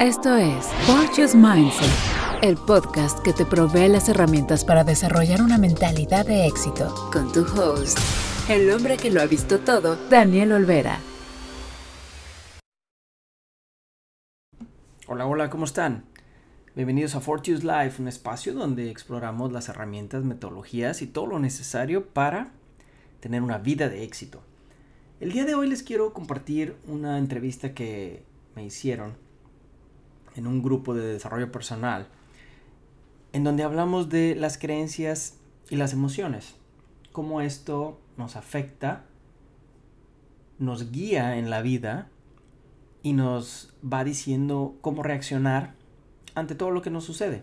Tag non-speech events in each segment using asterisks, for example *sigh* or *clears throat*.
Esto es Fortune's Mindset, el podcast que te provee las herramientas para desarrollar una mentalidad de éxito. Con tu host, el hombre que lo ha visto todo, Daniel Olvera. Hola, hola, ¿cómo están? Bienvenidos a Fortune's Life, un espacio donde exploramos las herramientas, metodologías y todo lo necesario para tener una vida de éxito. El día de hoy les quiero compartir una entrevista que me hicieron en un grupo de desarrollo personal, en donde hablamos de las creencias y las emociones, cómo esto nos afecta, nos guía en la vida y nos va diciendo cómo reaccionar ante todo lo que nos sucede.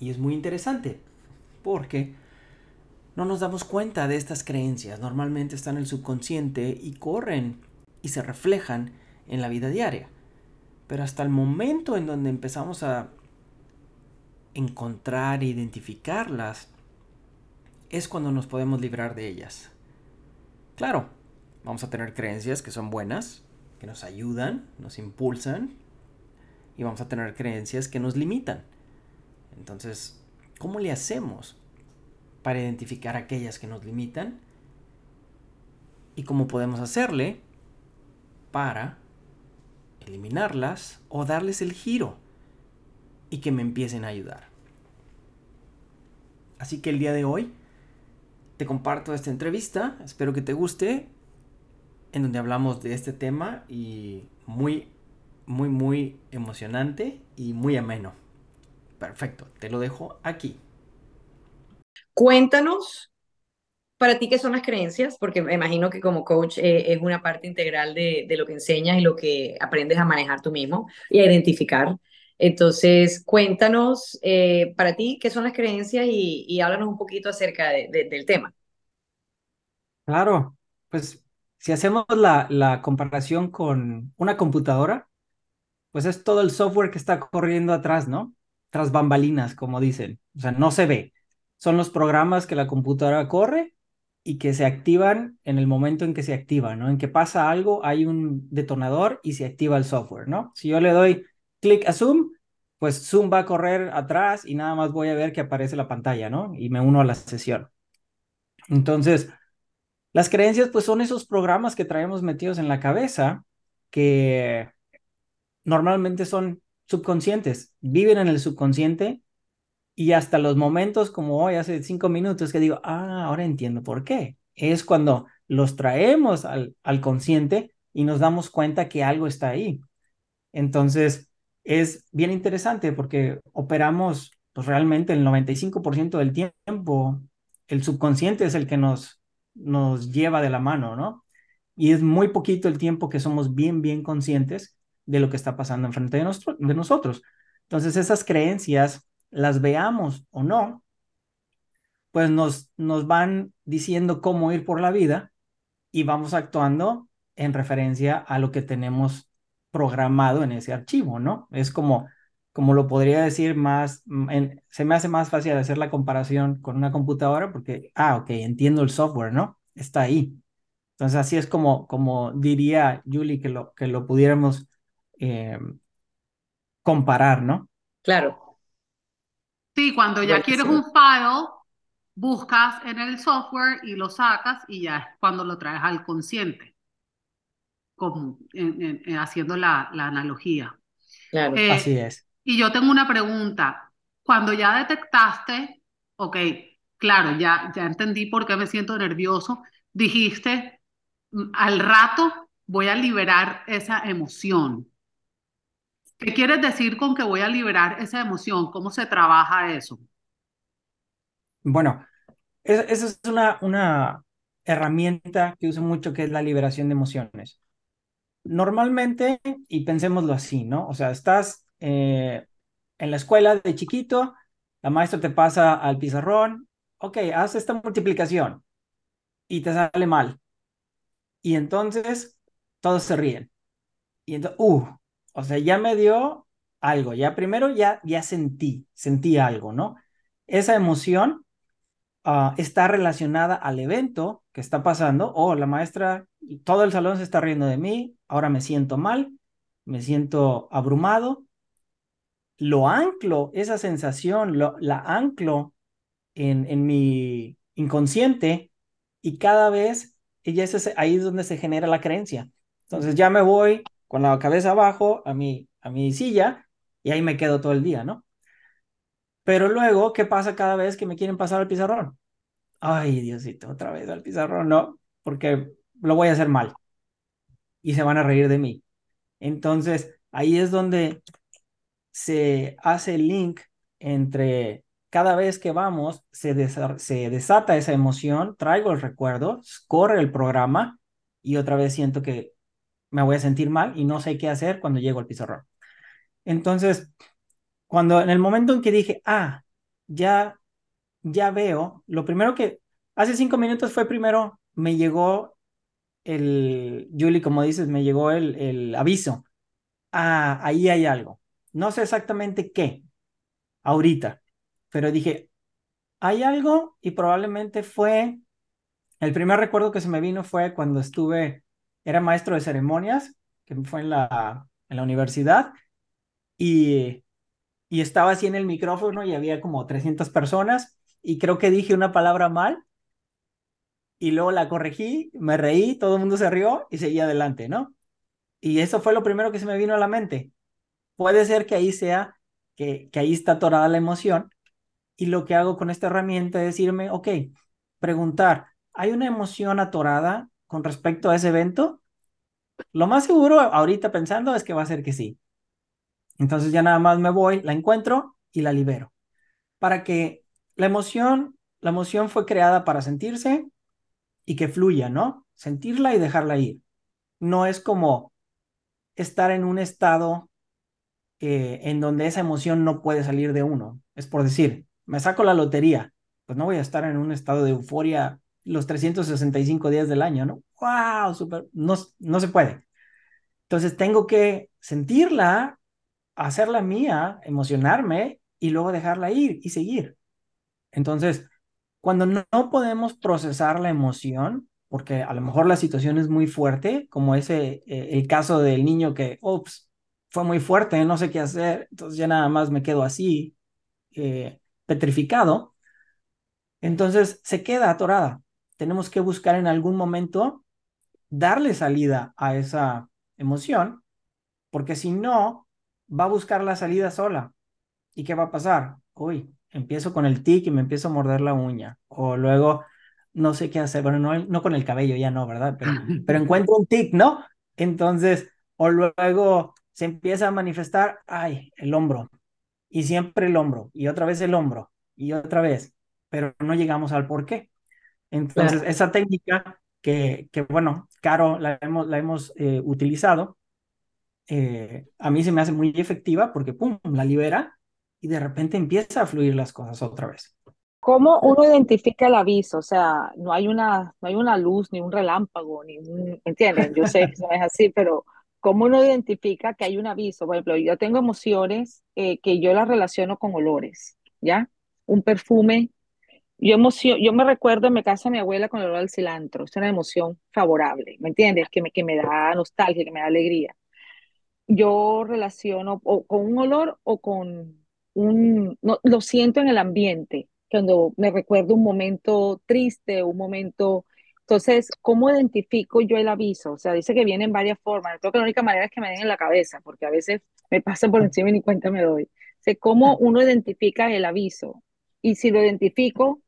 Y es muy interesante porque no nos damos cuenta de estas creencias. Normalmente están en el subconsciente y corren y se reflejan en la vida diaria. Pero hasta el momento en donde empezamos a encontrar e identificarlas, es cuando nos podemos librar de ellas. Claro, vamos a tener creencias que son buenas, que nos ayudan, nos impulsan, y vamos a tener creencias que nos limitan. Entonces, ¿cómo le hacemos para identificar aquellas que nos limitan? ¿Y cómo podemos hacerle para eliminarlas o darles el giro y que me empiecen a ayudar. Así que el día de hoy te comparto esta entrevista, espero que te guste, en donde hablamos de este tema y muy, muy, muy emocionante y muy ameno. Perfecto, te lo dejo aquí. Cuéntanos para ti, ¿qué son las creencias? Porque me imagino que como coach eh, es una parte integral de, lo que enseñas y lo que aprendes a manejar tú mismo y a identificar. Entonces, cuéntanos eh, para ti qué son las creencias y, háblanos un poquito acerca del tema. Claro, pues si hacemos la, la comparación con una computadora, pues es todo el software que está corriendo atrás, ¿no? Tras bambalinas, como dicen. O sea, no se ve. Son los programas que la computadora corre y que se activan en el momento en que se activa, ¿no? En que pasa algo, hay un detonador y se activa el software, ¿no? Si yo le doy clic a Zoom, pues Zoom va a correr atrás y nada más voy a ver que aparece la pantalla, ¿no? Y me uno a la sesión. Entonces, las creencias, pues son esos programas que traemos metidos en la cabeza que normalmente son subconscientes, viven en el subconsciente y hasta los momentos como hoy, hace cinco minutos, que digo, ah, ahora entiendo por qué. Es cuando los traemos al, al consciente y nos damos cuenta que algo está ahí. Entonces, es bien interesante porque operamos pues, realmente el 95% del tiempo, el subconsciente es el que nos, nos lleva de la mano, ¿no? Y es muy poquito el tiempo que somos bien, bien conscientes de lo que está pasando enfrente de, de nosotros. Entonces, esas creencias las veamos o no, pues nos, nos van diciendo cómo ir por la vida y vamos actuando en referencia a lo que tenemos programado en ese archivo, ¿no? Es como, como lo podría decir más, mm, se me hace más fácil hacer la comparación con una computadora porque, ah, ok, entiendo el software, ¿no? Está ahí. Entonces así es como, como diría Julie que lo, que lo pudiéramos eh, comparar, ¿no? Claro. Sí, cuando ya quieres un file, buscas en el software y lo sacas y ya es cuando lo traes al consciente, como haciendo la, analogía. Claro, eh, así es. Y yo tengo una pregunta. Cuando ya detectaste, ok, claro, ya, ya entendí por qué me siento nervioso, dijiste, mm, al rato voy a liberar esa emoción. ¿Qué quieres decir con que voy a liberar esa emoción? ¿Cómo se trabaja eso? Bueno, esa es una, herramienta que uso mucho que es la liberación de emociones. Normalmente, y pensémoslo así, ¿no? O sea, estás eh, en la escuela de chiquito, la maestra te pasa al pizarrón, ok, haz esta multiplicación y te sale mal. Y entonces todos se ríen. Y entonces, uh, o sea, ya me dio algo, ya primero ya, ya sentí, sentí algo, ¿no? Esa emoción ah, está relacionada al evento que está pasando, oh, la maestra, todo el salón se está riendo de mí, ahora me siento mal, me siento abrumado, lo anclo, esa sensación, lo, la anclo en, en mi inconsciente y cada vez ella es ahí es donde se genera la creencia. Entonces ya me voy con la cabeza abajo a mi, a mi silla y ahí me quedo todo el día, ¿no? Pero luego, ¿qué pasa cada vez que me quieren pasar al pizarrón? Ay, Diosito, otra vez al pizarrón, no, porque lo voy a hacer mal y se van a reír de mí. Entonces, ahí es donde se hace el link entre cada vez que vamos, se, se desata esa emoción, traigo el recuerdo, corre el programa y otra vez siento que me voy a sentir mal y no sé qué hacer cuando llego al pizarrón. Entonces, cuando en el momento en que dije, ah, ya, ya veo, lo primero que, hace cinco minutos fue primero, me llegó el, Julie, como dices, me llegó el, el aviso. Ah, ahí hay algo. No sé exactamente qué, ahorita, pero dije, hay algo y probablemente fue, el primer recuerdo que se me vino fue cuando estuve, era maestro de ceremonias, que fue en la, en la universidad, y, y estaba así en el micrófono y había como 300 personas, y creo que dije una palabra mal, y luego la corregí, me reí, todo el mundo se rió y seguí adelante, ¿no? Y eso fue lo primero que se me vino a la mente. Puede ser que ahí sea, que, que ahí está atorada la emoción. Y lo que hago con esta herramienta es decirme, ok, preguntar, ¿hay una emoción atorada con respecto a ese evento? Lo más seguro ahorita pensando es que va a ser que sí. Entonces ya nada más me voy, la encuentro y la libero. Para que la emoción, la emoción fue creada para sentirse y que fluya, ¿no? Sentirla y dejarla ir. No es como estar en un estado eh, en donde esa emoción no puede salir de uno. Es por decir, me saco la lotería, pues no voy a estar en un estado de euforia los 365 días del año, ¿no? ¡Wow! Super, no, no se puede. Entonces tengo que sentirla, hacerla mía, emocionarme y luego dejarla ir y seguir. Entonces, cuando no podemos procesar la emoción, porque a lo mejor la situación es muy fuerte, como ese, eh, el caso del niño que, ups, fue muy fuerte, no sé qué hacer, entonces ya nada más me quedo así, eh, petrificado, entonces se queda atorada. Tenemos que buscar en algún momento darle salida a esa emoción, porque si no, va a buscar la salida sola. ¿Y qué va a pasar? Uy, empiezo con el tic y me empiezo a morder la uña, o luego no sé qué hacer, bueno, no, no con el cabello, ya no, ¿verdad? Pero, *laughs* pero encuentro un tic, ¿no? Entonces, o luego se empieza a manifestar, ay, el hombro, y siempre el hombro, y otra vez el hombro, y otra vez, pero no llegamos al por qué. Entonces, esa técnica que, que, bueno, Caro, la hemos, la hemos eh, utilizado, eh, a mí se me hace muy efectiva porque, ¡pum!, la libera y de repente empieza a fluir las cosas otra vez. ¿Cómo uno identifica el aviso? O sea, no hay una, no hay una luz, ni un relámpago, ni un, ¿entienden? Yo sé que no es así, pero ¿cómo uno identifica que hay un aviso? Por ejemplo, yo tengo emociones eh, que yo las relaciono con olores, ¿ya? Un perfume. Yo, emoción, yo me recuerdo en mi casa mi abuela con el olor al cilantro. Es una emoción favorable, ¿me entiendes? Que me, que me da nostalgia, que me da alegría. Yo relaciono o con un olor o con un... No, lo siento en el ambiente cuando me recuerdo un momento triste, un momento... Entonces, ¿cómo identifico yo el aviso? O sea, dice que viene en varias formas. Creo que la única manera es que me den en la cabeza, porque a veces me pasa por encima y ni cuenta me doy. O ¿cómo uno identifica el aviso? Y si lo identifico,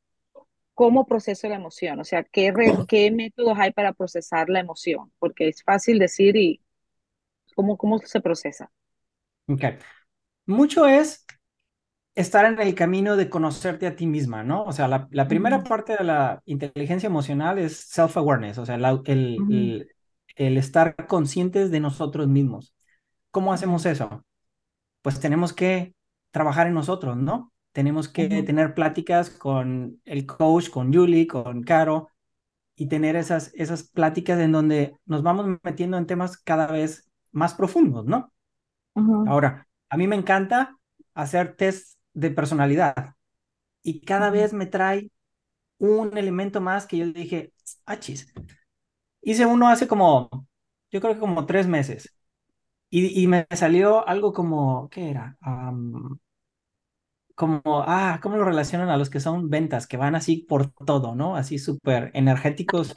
¿cómo proceso la emoción? O sea, ¿qué, qué métodos hay para procesar la emoción? Porque es fácil decir y ¿cómo, cómo se procesa? Ok. Mucho es estar en el camino de conocerte a ti misma, ¿no? O sea, la, la primera parte de la inteligencia emocional es self-awareness, o sea, el, el, el, estar conscientes de nosotros mismos. ¿Cómo hacemos eso? Pues tenemos que trabajar en nosotros, ¿no? Tenemos que tener pláticas con el coach, con Julie, con Caro, y tener esas, esas pláticas en donde nos vamos metiendo en temas cada vez más profundos, ¿no? Ahora, a mí me encanta hacer test de personalidad. Y cada vez me trae un elemento más que yo dije, achis. Hice uno hace como, yo creo que como tres meses. Y, y me salió algo como, ¿qué era? Am, como, ah, ¿cómo lo relacionan a los que son ventas, que van así por todo, ¿no? Así súper energéticos.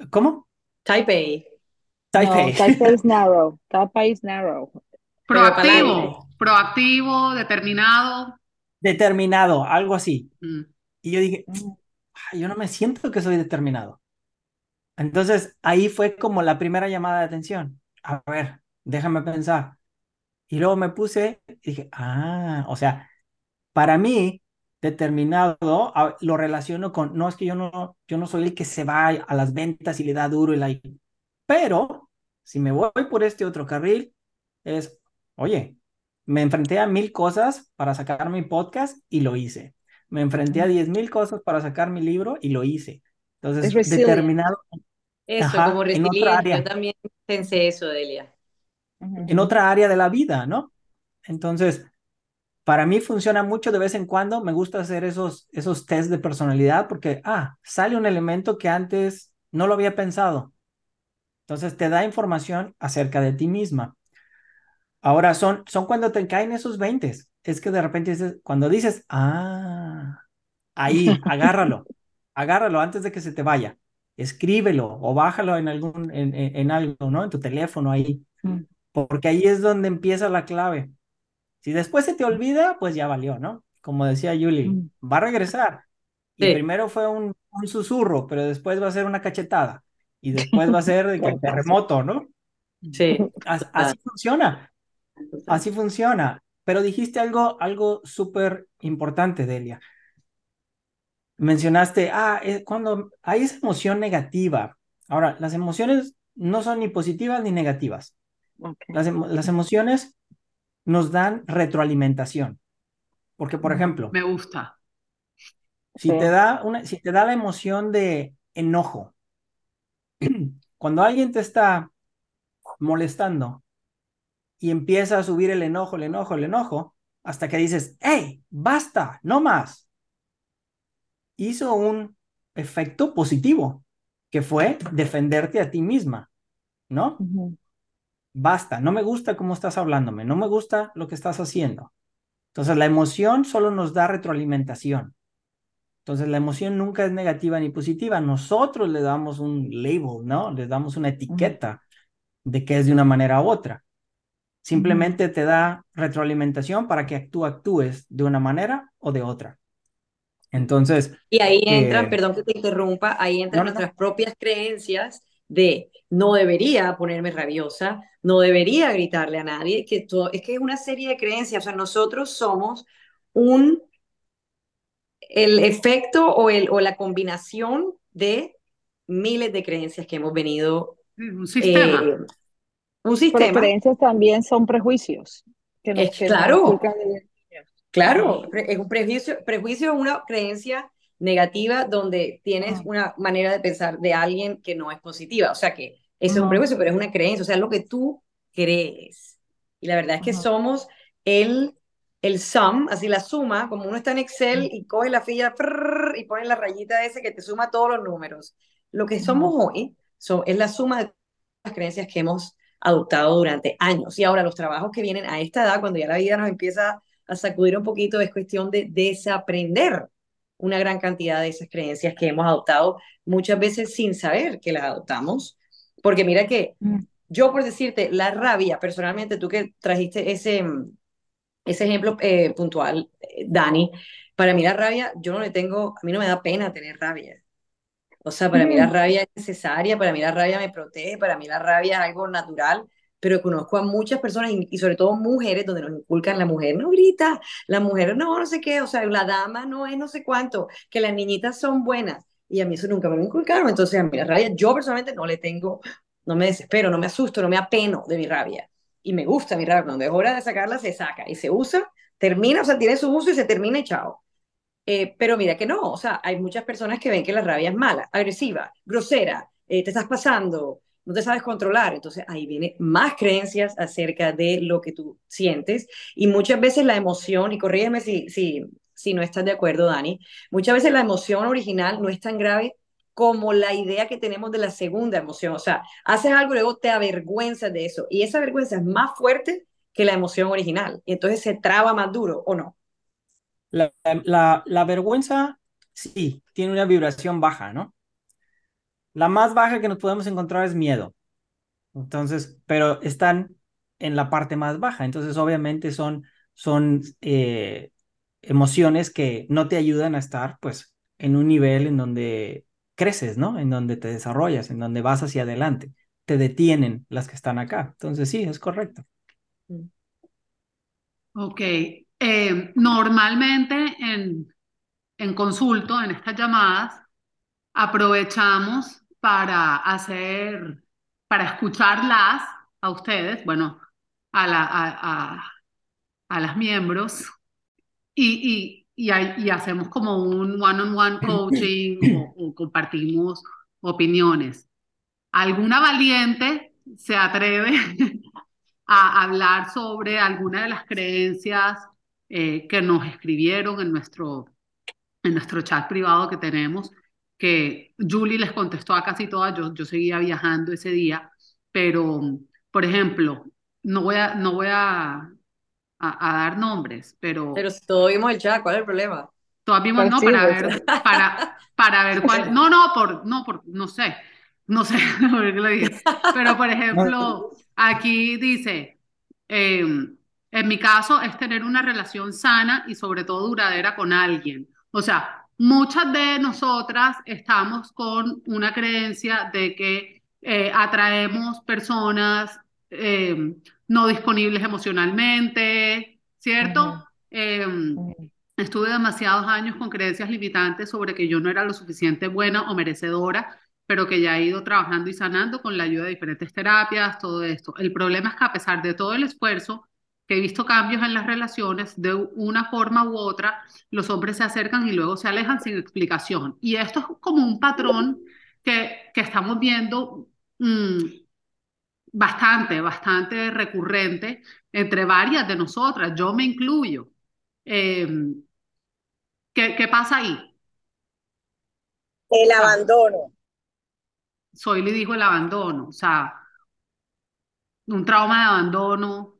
A, ¿Cómo? type A. Type No, A. type A *laughs* is narrow. Type A is narrow. Proactivo, proactivo, determinado. Determinado, algo así. Mm. Y yo dije, Mm. "Ah, yo no me siento que soy determinado. Entonces ahí fue como la primera llamada de atención. A ver, déjame pensar. Y luego me puse y dije, ah, o sea, para mí, determinado, lo relaciono con, no es que yo no, yo no soy el que se va a las ventas y le da duro y la... Pero si me voy por este otro carril, es, oye, me enfrenté a mil cosas para sacar mi podcast y lo hice. Me enfrenté a diez mil cosas para sacar mi libro y lo hice. Entonces, Es determinado Eso, Ajá, como resiliente. Yo también pensé eso, Delia. En otra área de la vida, ¿no? Entonces, para mí funciona mucho de vez en cuando. Me gusta hacer esos, esos test de personalidad porque, ah, sale un elemento que antes no lo había pensado. Entonces, te da información acerca de ti misma. Ahora, son, son cuando te caen esos 20. Es que de repente dices, cuando dices, ah, ahí, agárralo, *laughs* agárralo antes de que se te vaya. Escríbelo o bájalo en algún, en, en, en algo, ¿no? En tu teléfono ahí Mm. Porque ahí es donde empieza la clave. Si después se te olvida, pues ya valió, ¿no? Como decía Julie, Mm. va a regresar. Y Sí. primero fue un, un susurro, pero después va a ser una cachetada. Y después va a ser de que el *laughs* terremoto, ¿no? Sí. Así funciona, así funciona. Pero dijiste algo, algo súper importante, Delia. Mencionaste, ah, eh, cuando hay esa emoción negativa. Ahora, las emociones no son ni positivas ni negativas. Las, emo- las emociones nos dan retroalimentación. Porque, por Mm. ejemplo, Me gusta. si Sí. te da una, si te da la emoción de enojo, *clears throat* cuando alguien te está molestando y empieza a subir el enojo, el enojo, el enojo, hasta que dices, hey, basta, no más. Hizo un efecto positivo, que fue defenderte a ti misma, ¿no? Basta, no me gusta cómo estás hablándome, no me gusta lo que estás haciendo. Entonces, la emoción solo nos da retroalimentación. Entonces, la emoción nunca es negativa ni positiva. Nosotros le damos un label, ¿no? Le damos una etiqueta de que es de una manera u otra. Simplemente te da retroalimentación para que tú actúes de una manera o de otra. Entonces, Y ahí entran, eh, perdón que te interrumpa, ahí entran no, no, no. nuestras propias creencias de no debería ponerme rabiosa, no debería gritarle a nadie, que todo, es que es una serie de creencias, o sea, nosotros somos un, el efecto o, el, o la combinación de miles de creencias que hemos venido, Sí, Un sistema. eh, un Pero sistema, creencias también son prejuicios que nos, es que claro. Claro, es un prejuicio, prejuicio es una creencia negativa donde tienes una manera de pensar de alguien que no es positiva. O sea que eso es un prejuicio, pero es una creencia, o sea, es lo que tú crees. Y la verdad es que somos el, el sum, así la suma, como uno está en Excel y coge la fila prrr, y pone la rayita ese que te suma todos los números. Lo que somos hoy son, es la suma de las creencias que hemos adoptado durante años. Y ahora los trabajos que vienen a esta edad, cuando ya la vida nos empieza a sacudir un poquito, es cuestión de desaprender una gran cantidad de esas creencias que hemos adoptado muchas veces sin saber que las adoptamos. Porque mira que Mm. yo por decirte, la rabia, personalmente, tú que trajiste ese, ese ejemplo eh, puntual, eh, Dani, para mí la rabia, yo no le tengo, a mí no me da pena tener rabia. O sea, para mí la Ujú. rabia es necesaria, para mí la rabia me protege, para mí la rabia es algo natural, pero conozco a muchas personas y, sobre todo mujeres donde nos inculcan la mujer no grita, la mujer no, no sé qué, o sea, la dama no es no sé cuánto, que las niñitas son buenas. Y a mí eso nunca me lo inculcaron, entonces a mí la rabia, yo personalmente no le tengo, no me desespero, no me asusto, no me apeno de mi rabia. Y me gusta mi rabia, cuando es hora de sacarla, se saca y se usa, termina, o sea, tiene su uso y se termina y chao. Eh, pero mira que no, o sea, hay muchas personas que ven que la rabia es mala, agresiva, grosera, eh, te estás pasando, no te sabes controlar. Entonces ahí vienen más creencias acerca de lo que tú sientes y muchas veces la emoción, y corrígeme si, si, si no estás de acuerdo, Dani, muchas veces la emoción original no es tan grave como la idea que tenemos de la segunda emoción. O sea, haces algo y luego te avergüenzas de eso. Y esa vergüenza es más fuerte que la emoción original. Y entonces se traba más duro, ¿o no? La, la, la vergüenza, sí, tiene una vibración baja, ¿no? La más baja que nos podemos encontrar es miedo. Entonces, pero están en la parte más baja. Entonces, obviamente son, son eh, emociones que no te ayudan a estar, pues, en un nivel en donde creces, ¿no? En donde te desarrollas, en donde vas hacia adelante. Te detienen las que están acá. Entonces, sí, es correcto. Mm. Ok. Eh, normalmente en, en consulto, en estas llamadas, aprovechamos para hacer, para escucharlas a ustedes, bueno, a, la, a, a, las miembros y, y, y, hacemos como un one-on-one *laughs* coaching o, compartimos opiniones. ¿Alguna valiente se atreve *laughs* a hablar sobre alguna de las creencias eh, que nos escribieron en nuestro, en nuestro chat privado que tenemos? Que Julie les contestó a casi todas, yo, yo seguía viajando ese día, pero, por ejemplo, no voy a, no voy a, a, dar nombres, pero... Pero si todos vimos el chat, ¿cuál es el problema? Todos vimos, no, para ver, para, para ver cuál... No, no, por, no, por, no sé, no sé, *laughs* pero por ejemplo, *laughs* aquí dice, em, en mi caso es tener una relación sana y sobre todo duradera con alguien. O sea, muchas de nosotras estamos con una creencia de que eh, atraemos personas eh, no disponibles emocionalmente, ¿cierto? Em, estuve demasiados años con creencias limitantes sobre que yo no era lo suficiente buena o merecedora, pero que ya he ido trabajando y sanando con la ayuda de diferentes terapias, todo esto. El problema es que a pesar de todo el esfuerzo, que he visto cambios en las relaciones de una forma u otra, los hombres se acercan y luego se alejan sin explicación. Y esto es como un patrón que, que estamos viendo mm, bastante, bastante recurrente entre varias de nosotras, yo me incluyo. Em, ¿qué, ¿Qué pasa ahí? El abandono. Soy le dijo el abandono, o sea, un trauma de abandono,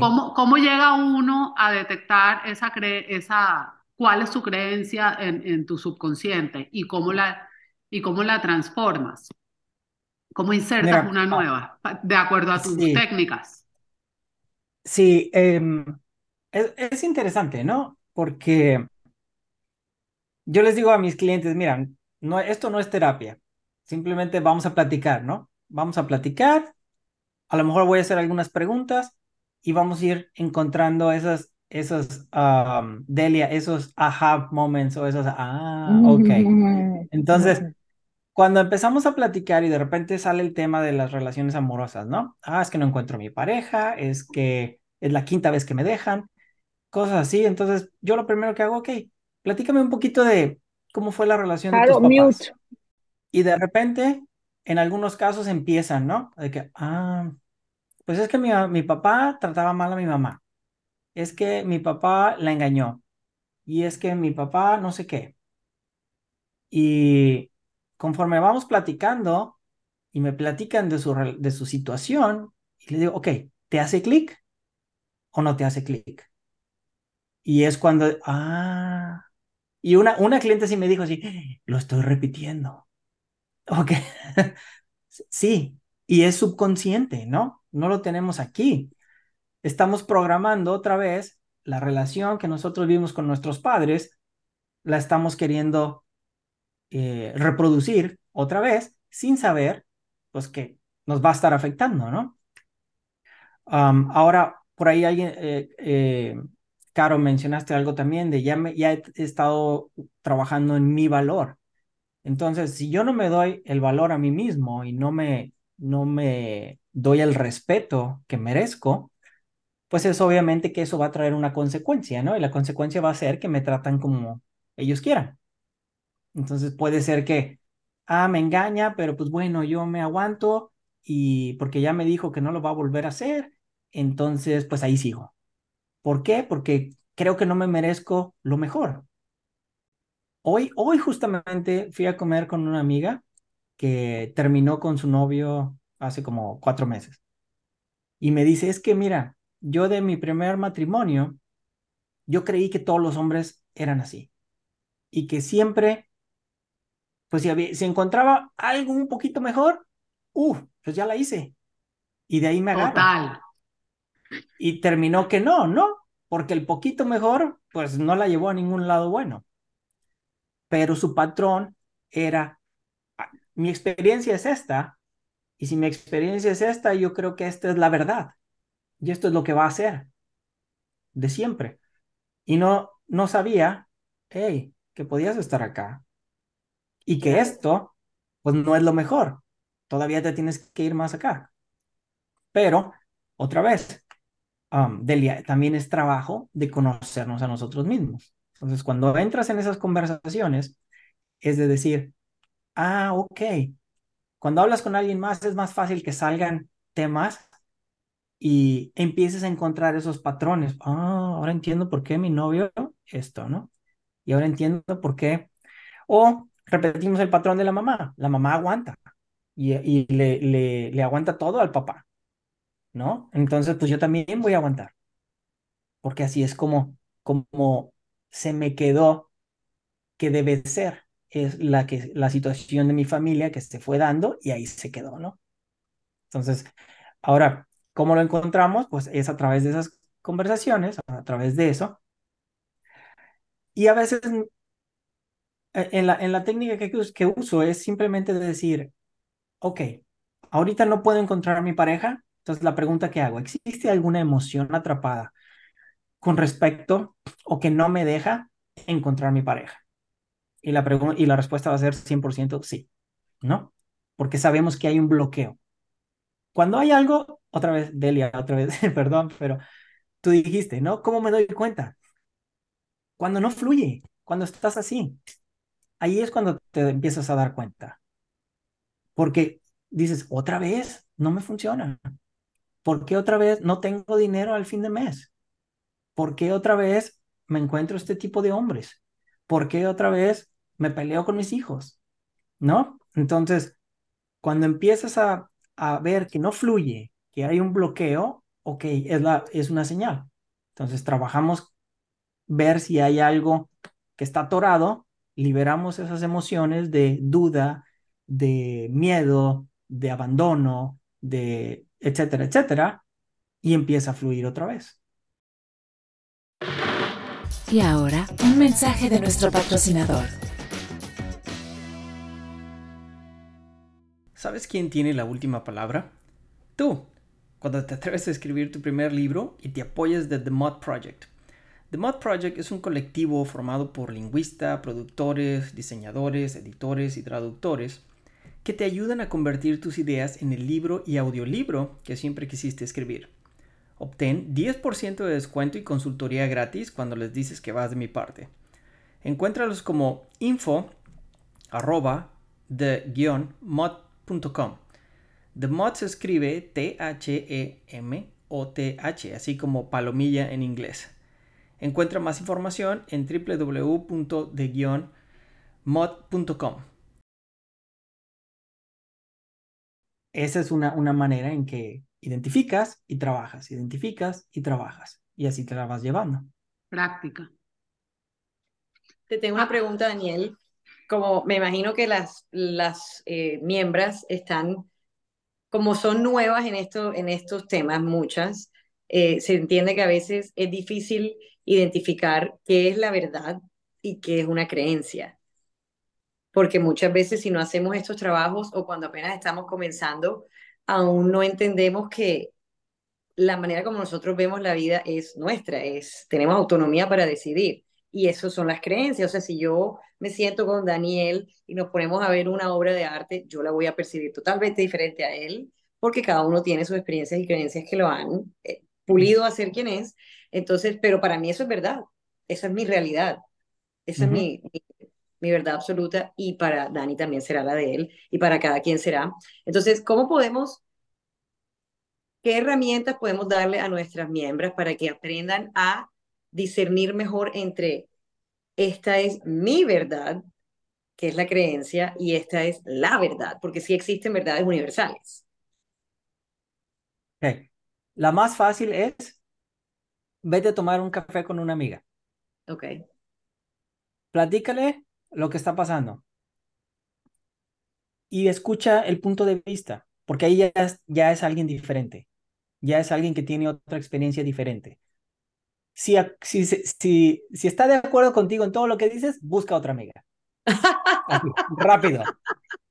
¿Cómo, ¿Cómo, llega uno a detectar esa, esa cuál es su creencia en, en, tu subconsciente y cómo la, y cómo la transformas? ¿Cómo insertas una nueva de acuerdo a tus técnicas? Sí, em, es, es, interesante, ¿no? Porque yo les digo a mis clientes, mira, no, esto no es terapia, simplemente vamos a platicar, ¿no? Vamos a platicar, a lo mejor voy a hacer algunas preguntas y vamos a ir encontrando esas, esos, Delia, esos aha moments o esos, ah, ok. Entonces, cuando empezamos a platicar y de repente sale el tema de las relaciones amorosas, ¿no? Ah, es que no encuentro a mi pareja, es que es la quinta vez que me dejan, cosas así. Entonces, yo lo primero que hago, ok, platícame un poquito de cómo fue la relación de tus papás. Y de repente, en algunos casos empiezan, ¿no? De que, ah, pues es que mi, mi papá trataba mal a mi mamá. Es que mi papá la engañó. Y es que mi papá no sé qué. Y conforme vamos platicando y me platican de su, de su situación, y le digo, ok, ¿te hace clic o no te hace clic? Y es cuando, ah, y una, una cliente sí me dijo así, lo estoy repitiendo. Ok, *laughs* sí, y es subconsciente, ¿no? No lo tenemos aquí. Estamos programando otra vez la relación que nosotros vimos con nuestros padres, la estamos queriendo eh, reproducir otra vez sin saber, pues que nos va a estar afectando, ¿no? ahora, por ahí alguien, eh, eh, Caro, mencionaste algo también de ya, me, ya he estado trabajando en mi valor. Entonces, si yo no me doy el valor a mí mismo y no me, no me doy el respeto que merezco, pues es obviamente que eso va a traer una consecuencia, ¿no? Y la consecuencia va a ser que me tratan como ellos quieran. Entonces puede ser que, ah, me engaña, pero pues bueno, yo me aguanto y porque ya me dijo que no lo va a volver a hacer, entonces pues ahí sigo. ¿Por qué? Porque creo que no me merezco lo mejor. hoy, hoy justamente fui a comer con una amiga que terminó con su novio hace como cuatro meses. Y me dice, es que mira, yo de mi primer matrimonio, yo creí que todos los hombres eran así. Y que siempre, pues si, había, si encontraba algo un poquito mejor, uh, pues ya la hice. Y de ahí me agarro. Total. Y terminó que no, ¿no? Porque el poquito mejor, pues no la llevó a ningún lado bueno. Pero su patrón era, mi experiencia es esta, y si mi experiencia es esta, yo creo que esta es la verdad. Y esto es lo que va a hacer de siempre. Y no, no sabía, hey, que podías estar acá. Y que esto, pues no es lo mejor. Todavía te tienes que ir más acá. Pero, otra vez, um, Delia, también es trabajo de conocernos a nosotros mismos. Entonces, cuando entras en esas conversaciones, es de decir, ah, ok, cuando hablas con alguien más es más fácil que salgan temas y empieces a encontrar esos patrones. Ah, ahora entiendo por qué mi novio esto, ¿no? Y ahora entiendo por qué. O repetimos el patrón de la mamá. La mamá aguanta y, y le, le, le aguanta todo al papá, ¿no? Entonces, pues yo también voy a aguantar. Porque así es como, como se me quedó que debe ser. Es la, que, la situación de mi familia que se fue dando y ahí se quedó, ¿no? Entonces, ahora, ¿cómo lo encontramos? Pues es a través de esas conversaciones, a través de eso. Y a veces en la, en la técnica que, que uso es simplemente decir, ok, ahorita no puedo encontrar a mi pareja, entonces la pregunta que hago, ¿existe alguna emoción atrapada con respecto o que no me deja encontrar a mi pareja? Y la, y la respuesta va a ser 100% sí, ¿no? Porque sabemos que hay un bloqueo. Cuando hay algo, otra vez, Delia, otra vez, *laughs* perdón, pero tú dijiste, ¿no? ¿Cómo me doy cuenta? Cuando no fluye, cuando estás así. Ahí es cuando te empiezas a dar cuenta. Porque dices, otra vez, no me funciona. ¿Por qué otra vez no tengo dinero al fin de mes? ¿Por qué otra vez me encuentro este tipo de hombres? ¿Por qué otra vez me peleo con mis hijos? ¿No? Entonces, cuando empiezas a, a ver que no fluye, que hay un bloqueo, ok, es, la, es una señal. Entonces, trabajamos ver si hay algo que está atorado, liberamos esas emociones de duda, de miedo, de abandono, de etcétera, etcétera, y empieza a fluir otra vez. Y ahora, un mensaje de nuestro patrocinador. ¿Sabes quién tiene la última palabra? Tú, cuando te atreves a escribir tu primer libro y te apoyas de The Mod Project. The Mod Project es un colectivo formado por lingüistas, productores, diseñadores, editores y traductores que te ayudan a convertir tus ideas en el libro y audiolibro que siempre quisiste escribir. Obtén 10% de descuento y consultoría gratis cuando les dices que vas de mi parte. Encuéntralos como info arroba the-mod.com. The Mod se escribe T-H-E-M-O-T-H, así como palomilla en inglés. Encuentra más información en www.the-mod.com. Esa es una, una manera en que identificas y trabajas, identificas y trabajas, y así te la vas llevando. Práctica. Te tengo una pregunta, Daniel. Como me imagino que las, las eh, miembros están, como son nuevas en, esto, en estos temas, muchas, eh, se entiende que a veces es difícil identificar qué es la verdad y qué es una creencia porque muchas veces si no hacemos estos trabajos o cuando apenas estamos comenzando, aún no entendemos que la manera como nosotros vemos la vida es nuestra, es tenemos autonomía para decidir. Y eso son las creencias. O sea, si yo me siento con Daniel y nos ponemos a ver una obra de arte, yo la voy a percibir totalmente diferente a él, porque cada uno tiene sus experiencias y creencias que lo han eh, pulido a ser quien es. Entonces, pero para mí eso es verdad. Esa es mi realidad. Esa es mi, mi verdad absoluta y para Dani también será la de él y para cada quien será. Entonces, ¿cómo podemos, qué herramientas podemos darle a nuestras miembros para que aprendan a discernir mejor entre esta es mi verdad, que es la creencia, y esta es la verdad, porque sí existen verdades universales. Okay. La más fácil es, vete a tomar un café con una amiga. Ok. Platícale lo que está pasando. Y escucha el punto de vista, porque ahí ya es, ya es alguien diferente, ya es alguien que tiene otra experiencia diferente. Si, si, si, si está de acuerdo contigo en todo lo que dices, busca otra amiga. *laughs* rápido,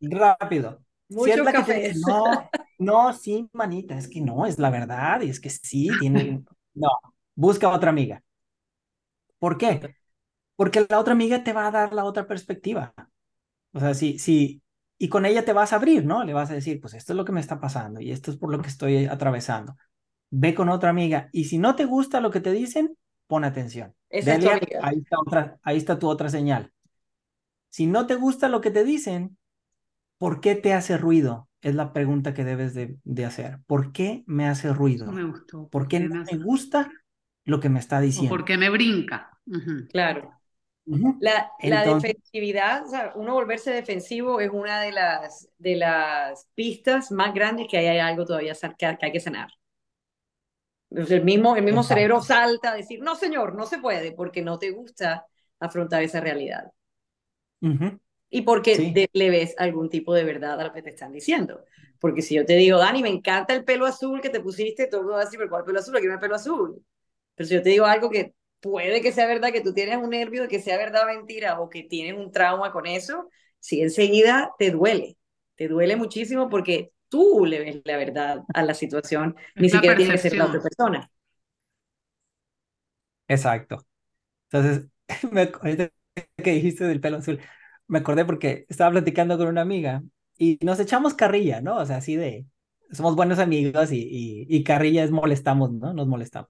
rápido. si es la que no, no, sí, manita, es que no, es la verdad, y es que sí, tiene, *laughs* no, busca otra amiga. ¿Por qué? Porque la otra amiga te va a dar la otra perspectiva. O sea, sí, sí, y con ella te vas a abrir, ¿no? Le vas a decir, pues esto es lo que me está pasando y esto es por lo que estoy atravesando. Ve con otra amiga y si no te gusta lo que te dicen, pon atención. Esa es Ahí está, otra, ahí está tu otra señal. Si no te gusta lo que te dicen, ¿por qué te hace ruido? Es la pregunta que debes de, hacer. ¿Por qué me hace ruido? me gustó. ¿Por qué no me gusta lo que me está diciendo? ¿Por qué me brinca? Claro. La, la defensividad, o sea, uno volverse defensivo es una de las, de las pistas más grandes que hay algo todavía que, hay que sanar. El mismo, el mismo cerebro salta a decir, no señor, no se puede, porque no te gusta afrontar esa realidad. Y porque le ves algún tipo de verdad a lo que te están diciendo. Porque si yo te digo, Dani, me encanta el pelo azul que te pusiste, todo va a decir, pero ¿cuál pelo azul? Aquí no hay pelo azul. Pero si yo te digo algo que puede que sea verdad, que tú tienes un nervio, de que sea verdad o mentira, o que tienes un trauma con eso, si enseguida te duele, te duele muchísimo porque tú le ves la verdad a la situación, ni siquiera tiene que ser la otra persona. Exacto. Entonces, *laughs* me, que dijiste del pelo azul, me acordé porque estaba platicando con una amiga y nos echamos carrilla, ¿no? O sea, así de, somos buenos amigos y, y, y carrilla es molestamos, ¿no? Nos molestamos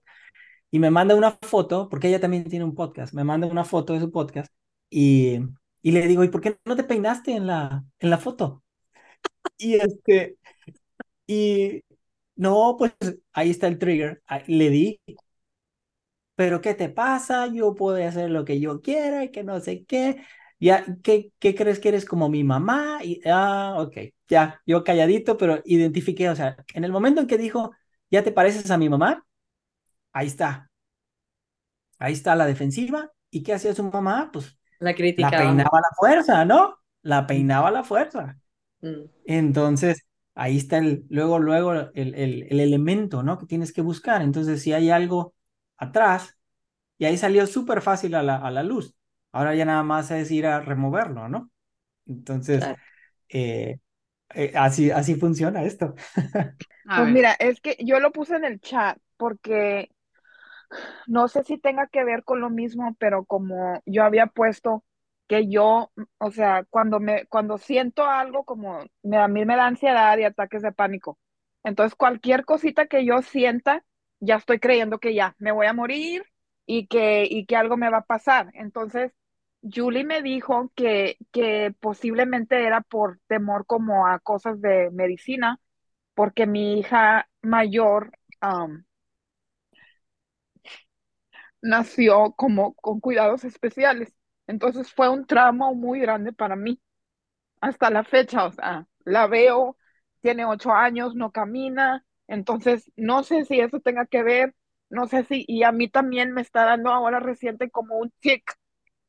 y me manda una foto, porque ella también tiene un podcast, me manda una foto de su podcast y, y le digo, ¿y por qué no te peinaste en la, en la foto? Y este, y no, pues ahí está el trigger, le di, pero ¿qué te pasa? Yo puedo hacer lo que yo quiera y que no sé qué. Ya, ¿qué, qué crees que eres como mi mamá? Y, ah, ok, ya, yo calladito, pero identifiqué, o sea, en el momento en que dijo, ya te pareces a mi mamá, ahí está. Ahí está la defensiva. ¿Y qué hacía su mamá? Pues la La peinaba a la fuerza, ¿no? La peinaba a la fuerza. Mm. Entonces, ahí está el, luego, luego el, el, el, elemento, ¿no? Que tienes que buscar. Entonces, si hay algo atrás, y ahí salió súper fácil a la, a la luz. Ahora ya nada más es ir a removerlo, ¿no? Entonces, eh, eh, así, así funciona esto. *laughs* pues mira, es que yo lo puse en el chat porque no sé si tenga que ver con lo mismo, pero como yo había puesto que yo, o sea, cuando me, cuando siento algo como me, a mí me da ansiedad y ataques de pánico. Entonces, cualquier cosita que yo sienta, ya estoy creyendo que ya me voy a morir y que, y que algo me va a pasar. Entonces, Julie me dijo que, que posiblemente era por temor como a cosas de medicina, porque mi hija mayor nació como con cuidados especiales. Entonces fue un trauma muy grande para mí. Hasta la fecha, o sea, la veo, tiene ocho años, no camina, entonces no sé si eso tenga que ver, no sé si, y a mí también me está dando ahora reciente como un tic,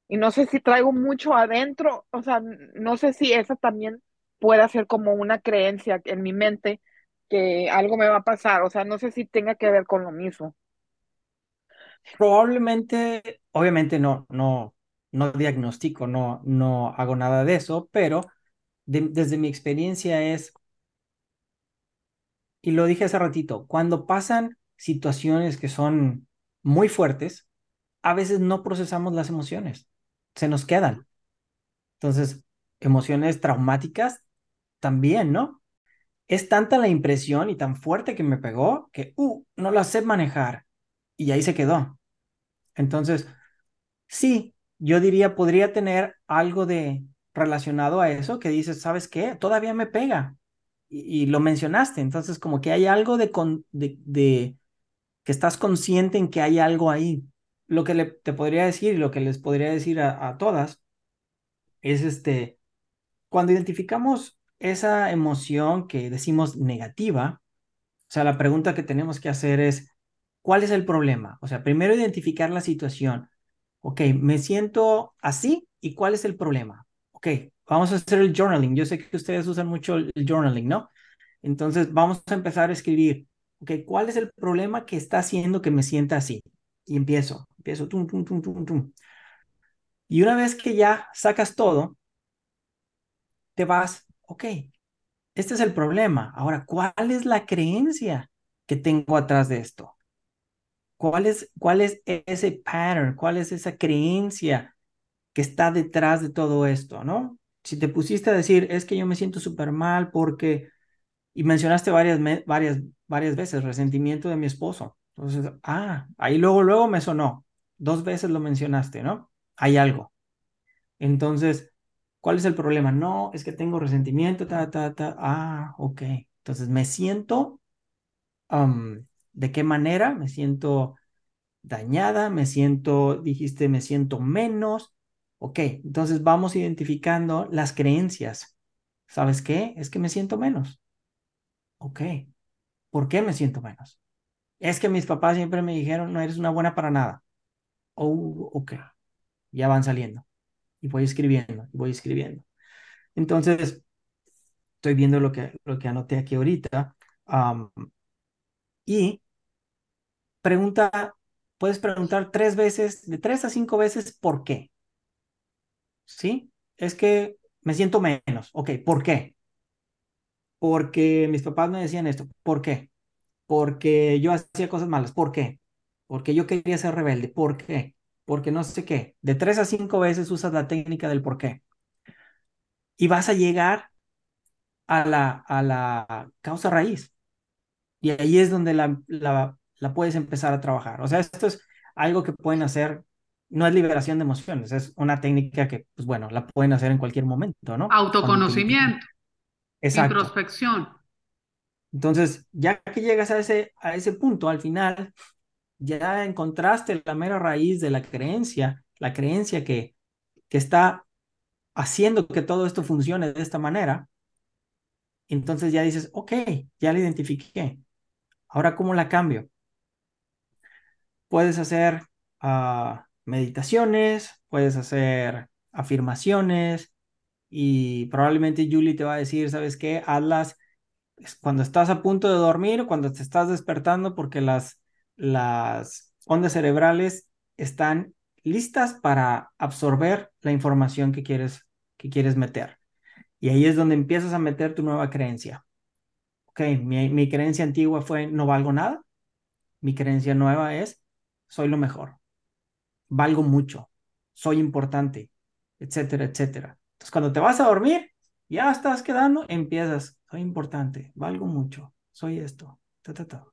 y no sé si traigo mucho adentro, o sea, no sé si eso también puede ser como una creencia en mi mente que algo me va a pasar, o sea, no sé si tenga que ver con lo mismo. Probablemente, obviamente no, no, no diagnostico, no, no hago nada de eso, pero desde mi experiencia es, y lo dije hace ratito, cuando pasan situaciones que son muy fuertes, a veces no procesamos las emociones, se nos quedan. Entonces, emociones traumáticas también, ¿no? Es tanta la impresión y tan fuerte que me pegó que, uh, no la sé manejar. Y ahí se quedó. Entonces, sí, yo diría, podría tener algo de relacionado a eso que dices, ¿sabes qué? Todavía me pega. Y, lo mencionaste, entonces como que hay algo de, de, de, que estás consciente en que hay algo ahí. lo que le, te podría decir y lo que les podría decir a, a todas es este, cuando identificamos esa emoción que decimos negativa, o sea, la pregunta que tenemos que hacer es, ¿cuál es el problema? O sea, primero identificar la situación. Ok, me siento así y cuál es el problema. Ok, vamos a hacer el journaling. Yo sé que ustedes usan mucho el journaling, ¿no? Entonces, vamos a empezar a escribir. Ok, ¿cuál es el problema que está haciendo que me sienta así? Y empiezo, empiezo, tum, tum, tum, tum, tum. Y una vez que ya sacas todo, te vas, ok, este es el problema. Ahora, ¿cuál es la creencia que tengo atrás de esto? ¿Cuál es, cuál es ese pattern? ¿Cuál es esa creencia que está detrás de todo esto, no? Si te pusiste a decir, es que yo me siento súper mal porque, y mencionaste varias, varias, varias veces, resentimiento de mi esposo. Entonces, ah, ahí luego, luego me sonó. Dos veces lo mencionaste, ¿no? Hay algo. Entonces, ¿cuál es el problema? No, es que tengo resentimiento, ta, ta, ta. Ah, ok. Entonces, me siento, ¿de qué manera? Me siento dañada, me siento, dijiste, me siento menos. Ok, entonces vamos identificando las creencias. ¿Sabes qué? Es que me siento menos. Ok, ¿por qué me siento menos? Es que mis papás siempre me dijeron, no eres una buena para nada. Oh, ok, ya van saliendo. Y voy escribiendo, voy escribiendo. Entonces, estoy viendo lo que, lo que anoté aquí ahorita. y pregunta, puedes preguntar tres veces, de tres a cinco veces, ¿por qué? ¿Sí? Es que me siento menos. Ok, ¿por qué? Porque mis papás me decían esto. ¿Por qué? Porque yo hacía cosas malas. ¿Por qué? Porque yo quería ser rebelde. ¿Por qué? Porque no sé qué. De tres a cinco veces usas la técnica del por qué. Y vas a llegar a la, a la causa raíz. Y ahí es donde la, la, la puedes empezar a trabajar. O sea, esto es algo que pueden hacer, no es liberación de emociones, es una técnica que, pues bueno, la pueden hacer en cualquier momento, ¿no? Autoconocimiento. Exacto. Introspección. Entonces, ya que llegas a ese, a ese punto, al final, ya encontraste la mera raíz de la creencia, la creencia que, que está haciendo que todo esto funcione de esta manera, entonces ya dices, ok, ya la identifiqué. Ahora, ¿cómo la cambio? Puedes hacer ah, meditaciones, puedes hacer afirmaciones y probablemente Julie te va a decir, ¿sabes qué? Hazlas cuando estás a punto de dormir, cuando te estás despertando, porque las, las ondas cerebrales están listas para absorber la información que quieres, que quieres meter. Y ahí es donde empiezas a meter tu nueva creencia. Ok, mi, mi creencia antigua fue no valgo nada. Mi creencia nueva es soy lo mejor, valgo mucho, soy importante, etcétera, etcétera. Entonces, cuando te vas a dormir, ya estás quedando, empiezas, soy importante, valgo mucho, soy esto, ta, ta, ta.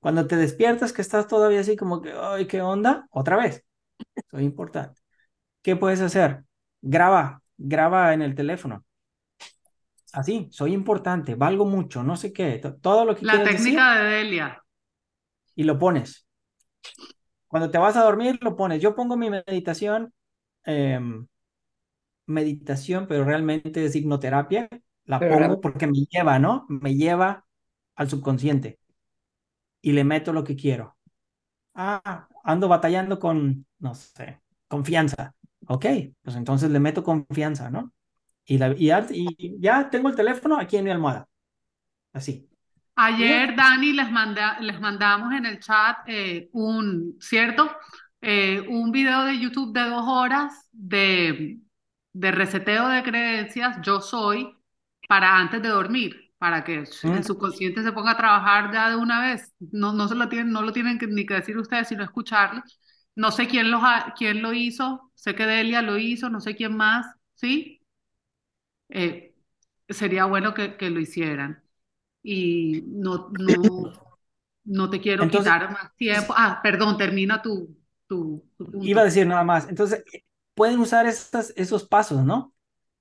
Cuando te despiertas, que estás todavía así como que, ay, ¿qué onda? Otra vez, soy importante. ¿Qué puedes hacer? Graba, graba en el teléfono. Así, soy importante, valgo mucho, no sé qué, todo lo que La técnica de Delia. Y lo pones. Cuando te vas a dormir, lo pones. Yo pongo mi meditación, em, meditación, pero realmente es hipnoterapia. La pongo porque me lleva, ¿no? Me lleva al subconsciente y le meto lo que quiero. Ah, ando batallando con, no sé, confianza. Ok, pues entonces le meto confianza, ¿no? Y, la, y, y ya tengo el teléfono aquí en mi almohada. Así. Ayer, Dani, les, les mandamos en el chat eh, un, ¿cierto? Eh, un video de YouTube de dos horas de, de reseteo de creencias, yo soy, para antes de dormir, para que el mm. subconsciente se ponga a trabajar ya de una vez. No, no, se lo tienen, no lo tienen ni que decir ustedes, sino escucharlo. No sé quién lo, quién lo hizo, sé que Delia lo hizo, no sé quién más, ¿sí? Eh, sería bueno que, que lo hicieran y no, no, no te quiero quitar más tiempo. Ah, perdón, termina tu, tu, punto. Iba a decir nada más. Entonces, pueden usar estas, esos pasos, ¿no?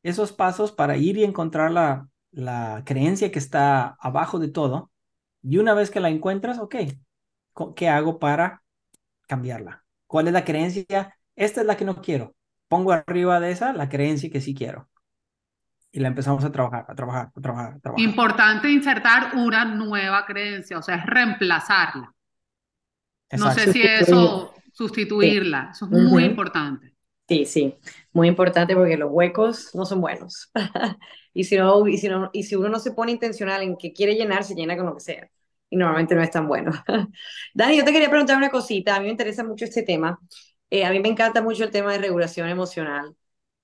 Esos pasos para ir y encontrar la, la creencia que está abajo de todo. Y una vez que la encuentras, ok, ¿qué hago para cambiarla? ¿Cuál es la creencia? Esta es la que no quiero. Pongo arriba de esa la creencia que sí quiero. Y la empezamos a trabajar, a trabajar, a trabajar, a trabajar. Importante insertar una nueva creencia, o sea, es reemplazarla. No sé si eso, sustituirla, eso es muy importante. Sí, sí, muy importante porque los huecos no son buenos. *laughs* y, si no, y, si no, y si uno no se pone intencional en que quiere llenar, se llena con lo que sea. Y normalmente no es tan bueno. *laughs* Dani, yo te quería preguntar una cosita. A mí me interesa mucho este tema. Eh, a mí me encanta mucho el tema de regulación emocional.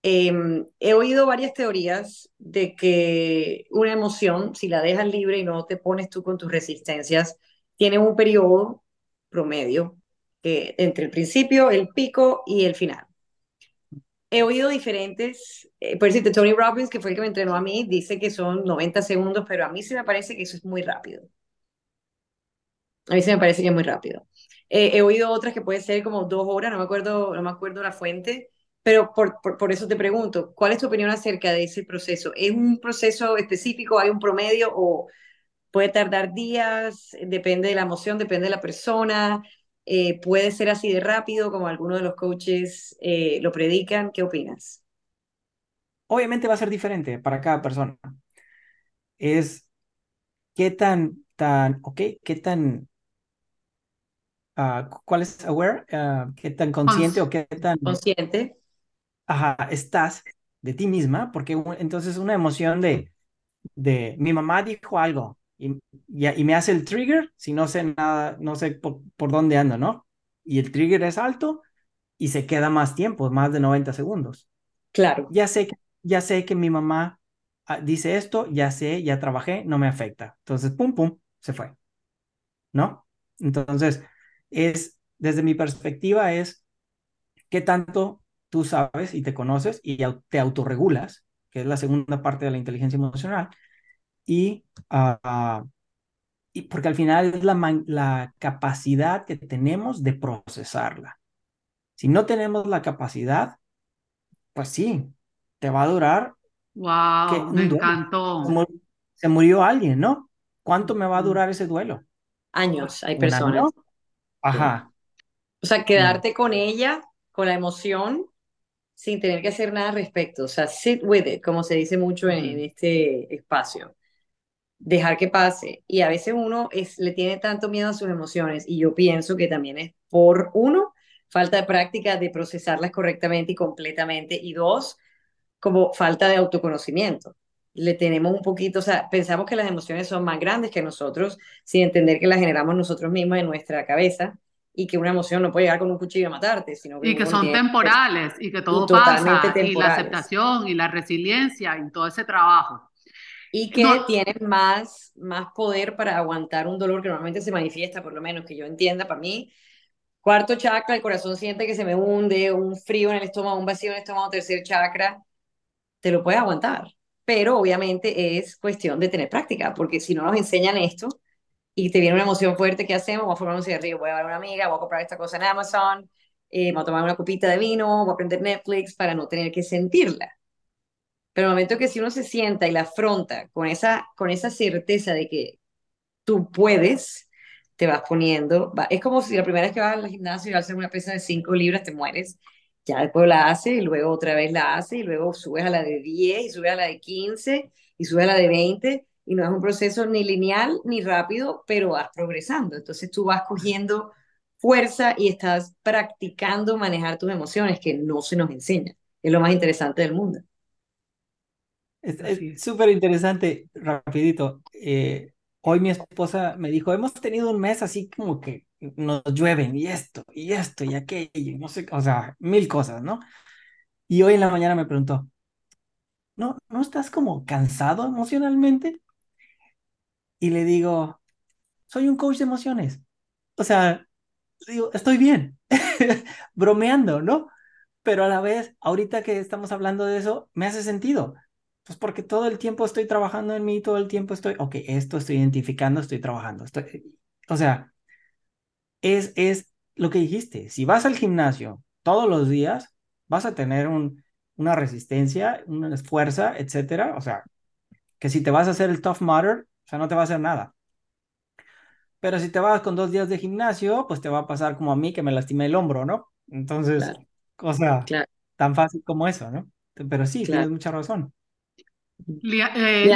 Em, he oído varias teorías de que una emoción, si la dejas libre y no te pones tú con tus resistencias, tiene un periodo promedio eh, entre el principio, el pico y el final. He oído diferentes, eh, por decirte, Tony Robbins, que fue el que me entrenó a mí, dice que son 90 segundos, pero a mí sí me parece que eso es muy rápido. A mí sí me parece que es muy rápido. Eh, he oído otras que puede ser como dos horas, no me acuerdo, no me acuerdo la fuente, pero por, por, por, eso te pregunto, ¿cuál es tu opinión acerca de ese proceso? ¿Es un proceso específico? ¿Hay un promedio o puede tardar días? Depende de la emoción, depende de la persona. Eh, puede ser así de rápido como algunos de los coaches eh, lo predican. ¿Qué opinas? Obviamente va a ser diferente para cada persona. Es qué tan, tan, ok, qué tan, uh, ¿cuál es aware? Uh, ¿Qué tan consciente o qué tan... Consciente ajá, estás de ti misma, porque entonces una emoción de, de mi mamá dijo algo y, y, me hace el trigger si no sé nada, no sé por, por, dónde ando, ¿no? Y el trigger es alto y se queda más tiempo, más de 90 segundos. Claro. Ya sé, ya sé que mi mamá ah, dice esto, ya sé, ya trabajé, no me afecta. Entonces, pum, pum, se fue. ¿No? Entonces, es, desde mi perspectiva, es qué tanto tú sabes y te conoces y te autorregulas, que es la segunda parte de la inteligencia emocional, y, uh, y porque al final es la, la capacidad que tenemos de procesarla. Si no tenemos la capacidad, pues sí, te va a durar. Wow, me encantó. Se murió alguien, ¿no? ¿Cuánto me va a durar ese duelo? Años, hay personas. Ajá. O sea, quedarte con ella, con la emoción, sin tener que hacer nada al respecto. O sea, sit with it, como se dice mucho en, este espacio. Dejar que pase. Y a veces uno es, le tiene tanto miedo a sus emociones y yo pienso que también es por uno, falta de práctica de procesarlas correctamente y completamente. Y dos, como falta de autoconocimiento. Le tenemos un poquito, o sea, pensamos que las emociones son más grandes que nosotros sin entender que las generamos nosotros mismos en nuestra cabeza y que una emoción no puede llegar con un cuchillo a matarte, sino que y que son temporales y que todo pasa y la aceptación y la resiliencia y todo ese trabajo. Y que tienen más más poder para aguantar un dolor que normalmente se manifiesta por lo menos que yo entienda para mí. Cuarto chakra el corazón siente que se me hunde un frío en el estómago un vacío en el estómago tercer chakra te lo puede aguantar. Pero obviamente es cuestión de tener práctica porque si no nos enseñan esto y te viene una emoción fuerte, ¿qué hacemos? Voy a formar un cigarrillo, voy a ver a una amiga, voy a comprar esta cosa en Amazon, eh, voy a tomar una copita de vino, voy a prender Netflix para no tener que sentirla. Pero el momento que si uno se sienta y la afronta con esa, con esa certeza de que tú puedes, te vas poniendo, es como si la primera vez que vas al gimnasio y hacer una pesa de 5 libras, te mueres, ya después la haces y luego otra vez la haces y luego subes a la de 10 y subes a la de 15 y subes a la de 20 y no es un proceso ni lineal ni rápido, pero vas progresando. Entonces tú vas cogiendo fuerza y estás practicando manejar tus emociones, que no se nos enseña. Es lo más interesante del mundo. Es súper interesante, rapidito. Eh, hoy mi esposa me dijo, hemos tenido un mes así como que nos llueven y esto, y esto, y aquello, y no sé, o sea, mil cosas, ¿no? Y hoy en la mañana me preguntó, ¿no, ¿no estás como cansado emocionalmente? Y le digo, soy un coach de emociones. O sea, digo, estoy bien, *laughs* bromeando, ¿no? Pero a la vez, ahorita que estamos hablando de eso, me hace sentido. Pues porque todo el tiempo estoy trabajando en mí, todo el tiempo estoy, ok, esto estoy identificando, estoy trabajando. Estoy... O sea, es, es lo que dijiste. Si vas al gimnasio todos los días, vas a tener un, una resistencia, una fuerza, etcétera. O sea, que si te vas a hacer el tough o sea, no te va a hacer nada. Pero si te vas con dos días de gimnasio, pues te va a pasar como a mí que me lastimé el hombro, ¿no? Entonces, Claro, o sea, claro, tan fácil como eso, ¿no? Pero sí, claro. tienes mucha razón. Lia- eh,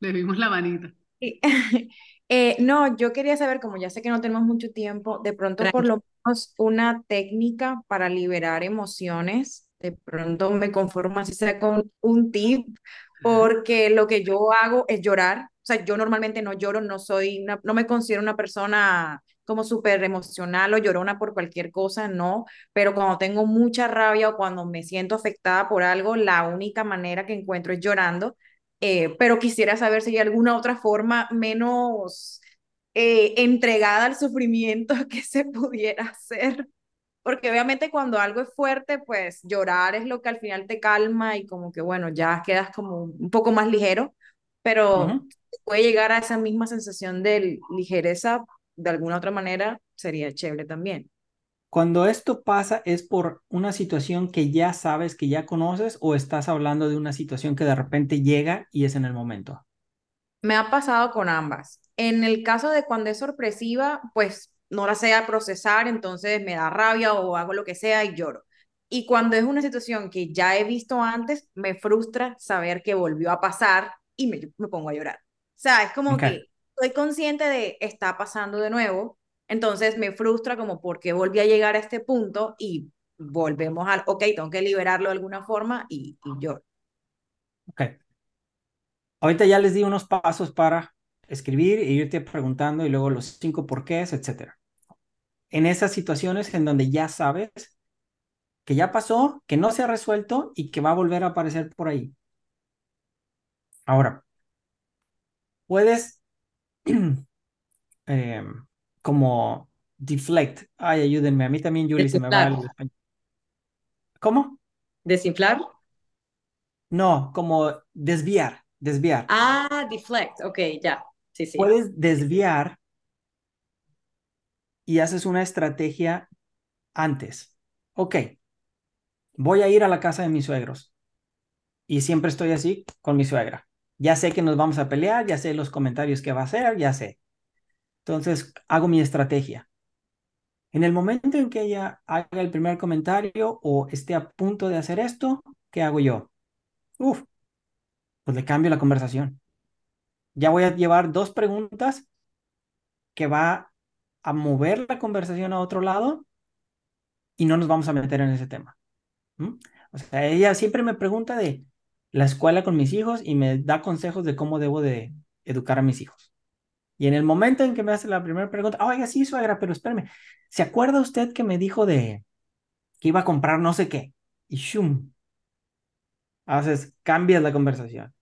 le vimos *laughs* la manita. *laughs* Eh, no, yo quería saber, como ya sé que no tenemos mucho tiempo, de pronto por lo menos una técnica para liberar emociones. De pronto me conformo así sea con un tip, porque lo que yo hago es llorar. O sea, yo normalmente no lloro, no soy una- no me considero una persona como súper emocional o llorona por cualquier cosa, no. Pero cuando tengo mucha rabia o cuando me siento afectada por algo, la única manera que encuentro es llorando. Eh, pero quisiera saber si hay alguna otra forma menos eh, entregada al sufrimiento *laughs* que se pudiera hacer. Porque obviamente cuando algo es fuerte, pues llorar es lo que al final te calma y como que bueno, ya quedas como un poco más ligero, pero puede llegar a esa misma sensación de ligereza de alguna otra manera, sería chévere también. Cuando esto pasa, ¿es por una situación que ya sabes, que ya conoces, o estás hablando de una situación que de repente llega y es en el momento? Me ha pasado con ambas. En el caso de cuando es sorpresiva, pues no la sé procesar, entonces me da rabia o hago lo que sea y lloro. Y cuando es una situación que ya he visto antes, me frustra saber que volvió a pasar y me, me pongo a llorar. O sea, es como que estoy consciente de está pasando de nuevo, entonces me frustra como porque volví a llegar a este punto y volvemos al, ok, tengo que liberarlo de alguna forma y, y lloro. ok. Ahorita ya les di unos pasos para escribir e irte preguntando y luego los cinco porqués, etcétera. En esas situaciones en donde ya sabes que ya pasó, que no se ha resuelto y que va a volver a aparecer por ahí. Ahora, puedes *clears throat* eh, como deflect. Ay, ayúdenme. A mí también, Julie, se me va el español. ¿Cómo? Desinflar. No, como desviar, desviar. Ah, deflect. Ok, ya. Puedes desviar y haces una estrategia antes. Ok, voy a ir a la casa de mis suegros y siempre estoy así con mi suegra. Ya sé que nos vamos a pelear, ya sé los comentarios que va a hacer, ya sé. Entonces hago mi estrategia. En el momento en que ella haga el primer comentario o esté a punto de hacer esto, ¿qué hago yo? Uf, pues le cambio la conversación. Ya voy a llevar dos preguntas que va a mover la conversación a otro lado y no nos vamos a meter en ese tema. O sea, ella siempre me pregunta de la escuela con mis hijos y me da consejos de cómo debo de educar a mis hijos. Y en el momento en que me hace la primera pregunta, oiga, sí, suegra, pero espérame, ¿se acuerda usted que me dijo de que iba a comprar no sé qué? Y shum, haces, cambias la conversación,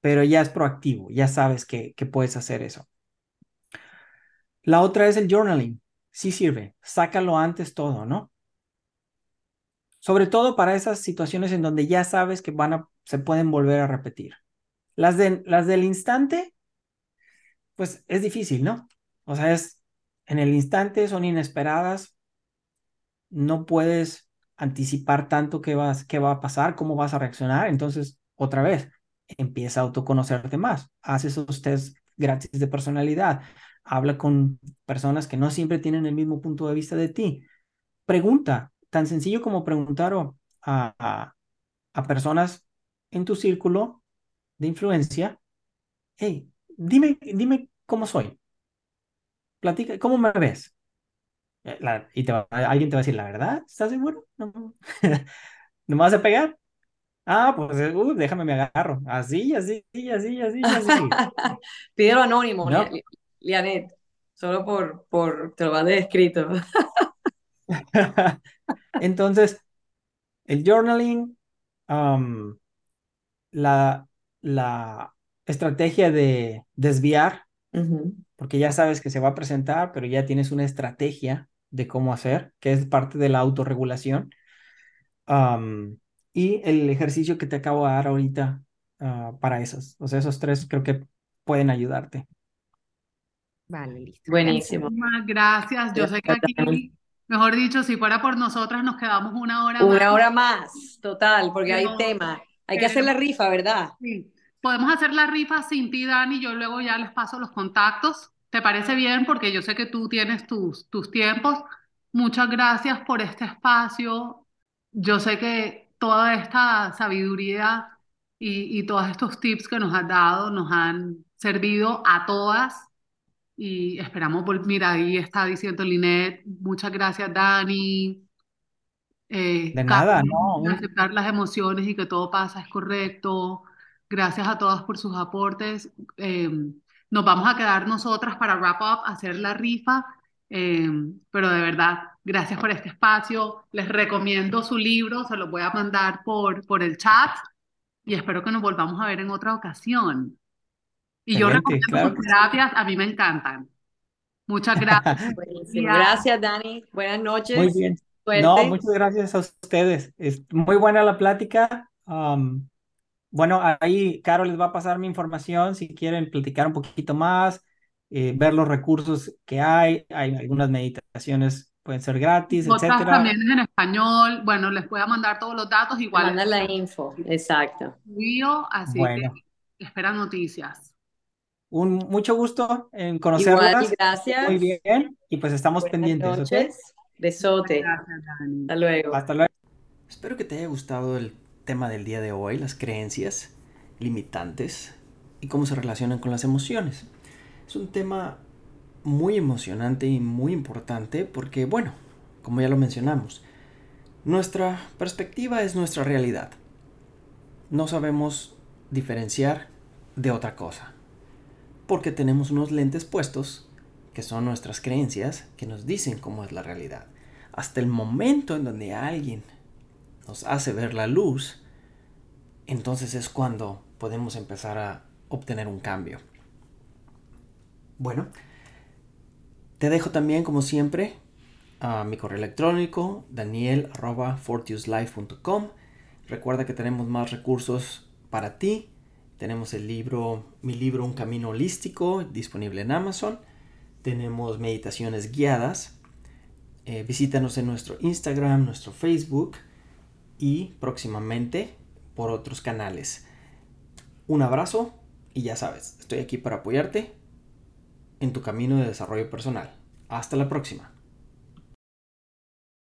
pero ya es proactivo, ya sabes que, puedes hacer eso. La otra es el journaling. Sí sirve, sácalo antes todo, ¿no? Sobre todo para esas situaciones en donde ya sabes que van a, se pueden volver a repetir. Las, de, las del instante, pues es difícil, ¿no? O sea, es en el instante, son inesperadas, no puedes anticipar tanto qué, vas, qué va a pasar, cómo vas a reaccionar. Entonces, otra vez, empieza a autoconocerte más. Haz esos test gratis de personalidad. Habla con personas que no siempre tienen el mismo punto de vista de ti. Pregunta, tan sencillo como preguntar a, a, a personas en tu círculo de influencia, hey, dime, dime cómo soy. Platica, ¿cómo me ves? Eh, La- y alguien te va a decir, ¿la verdad? ¿Estás seguro? *laughs* No. ¿No me vas a pegar? Ah, pues eh, uh, déjame me agarro. Así, así, así, así, así. *laughs* Pídelo anónimo, ¿No? Lia- Li- Lianet. Solo por, por, te lo van de escrito. *laughs* Entonces, el journaling, um, la, la estrategia de desviar, porque ya sabes que se va a presentar, pero ya tienes una estrategia de cómo hacer, que es parte de la autorregulación. Um, y el ejercicio que te acabo de dar ahorita ah, para esos. O sea, esos tres creo que pueden ayudarte. Vale, listo. Buenísimo. Muchísimas gracias. Yo sé que aquí, mejor dicho, si fuera por nosotras, nos quedamos una hora Una más. hora más, total, porque hay Pero tema. Hay que hacer la rifa, ¿verdad? Sí. Podemos hacer la rifa sin ti, Dani. Yo luego ya les paso los contactos. ¿Te parece bien? Porque yo sé que tú tienes tus, tus tiempos. Muchas gracias por este espacio. Yo sé que toda esta sabiduría y, y todos estos tips que nos has dado nos han servido a todas y esperamos, vol- mira, ahí está diciendo Linet, muchas gracias Dani, eh, De nada, no. aceptar las emociones y que todo pasa es correcto. Gracias a todas por sus aportes. Eh, nos vamos a quedar nosotras para wrap up, hacer la rifa, eh, pero de verdad, gracias por este espacio. Les recomiendo su libro, se lo voy a mandar por, por el chat y espero que nos volvamos a ver en otra ocasión. Y yo Excelente, recomiendo claro sus terapias, a mí me encantan. Muchas gracias. *laughs* Gracias, Dani. Buenas noches. Muy bien. Suerte. No, muchas gracias a ustedes. Es muy buena la plática. Am, bueno, ahí Caro les va a pasar mi información si quieren platicar un poquito más, eh, ver los recursos que hay. Hay algunas meditaciones, pueden ser gratis, Otras etcétera. también es en español. Bueno, les voy a mandar todos los datos, igual Manda la info. Exacto. envío, así Bueno. que espera noticias. Un mucho gusto en Igual, conocerlas. gracias. Muy bien. Y pues estamos Buenas pendientes, noches. Besote. Gracias. Hasta luego. Hasta luego. Espero que te haya gustado el tema del día de hoy, las creencias limitantes y cómo se relacionan con las emociones. Es un tema muy emocionante y muy importante porque, bueno, como ya lo mencionamos, nuestra perspectiva es nuestra realidad. No sabemos diferenciar de otra cosa porque tenemos unos lentes puestos que son nuestras creencias que nos dicen cómo es la realidad. Hasta el momento en donde alguien nos hace ver la luz, entonces es cuando podemos empezar a obtener un cambio. Bueno, te dejo también, como siempre, a mi correo electrónico daniel.fortiuslife.com. Recuerda que tenemos más recursos para ti. Tenemos el libro, mi libro Un Camino Holístico, disponible en Amazon. Tenemos meditaciones guiadas. Eh, visítanos en nuestro Instagram, nuestro Facebook y próximamente por otros canales. Un abrazo y ya sabes, estoy aquí para apoyarte en tu camino de desarrollo personal. Hasta la próxima.